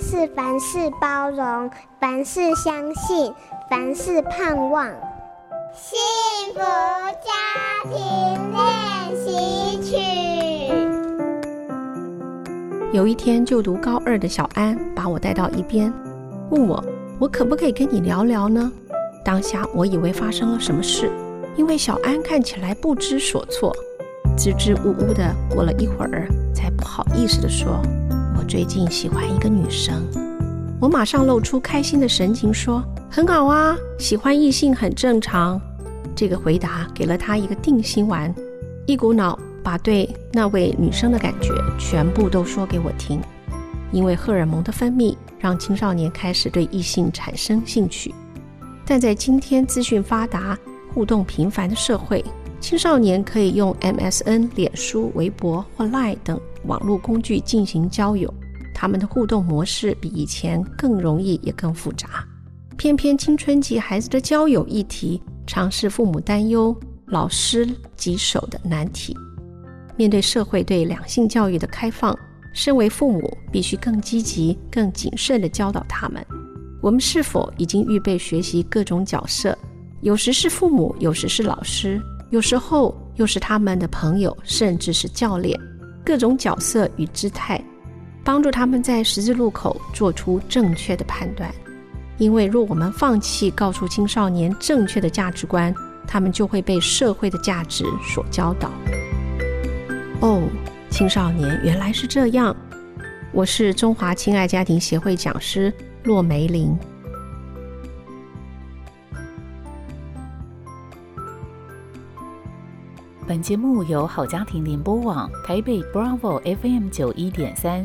是凡事包容，凡事相信，凡事盼望。幸福家庭练习曲。有一天，就读高二的小安把我带到一边，问我：“我可不可以跟你聊聊呢？”当下我以为发生了什么事，因为小安看起来不知所措，支支吾吾的。过了一会儿，才不好意思的说：“最近喜欢一个女生。”我马上露出开心的神情，说：“很好啊，喜欢异性很正常。”这个回答给了他一个定心丸，一股脑把对那位女生的感觉全部都说给我听。因为荷尔蒙的分泌，让青少年开始对异性产生兴趣。但在今天资讯发达、互动频繁的社会，青少年可以用 MSN、脸书、微博或 Line 等网络工具进行交友，他们的互动模式比以前更容易也更复杂。偏偏青春期孩子的交友议题，常是父母担忧、老师棘手的难题。面对社会对两性教育的开放，身为父母必须更积极、更谨慎地教导他们。我们是否已经预备学习各种角色？有时是父母，有时是老师，有时候又是他们的朋友，甚至是教练。各种角色与姿态，帮助他们在十字路口做出正确的判断。因为若我们放弃告诉青少年正确的价值观，他们就会被社会的价值所教导。哦，青少年原来是这样。我是中华亲爱家庭协会讲师。骆梅玲。本节目由好家庭联播网台北 Bravo FM 九一点三、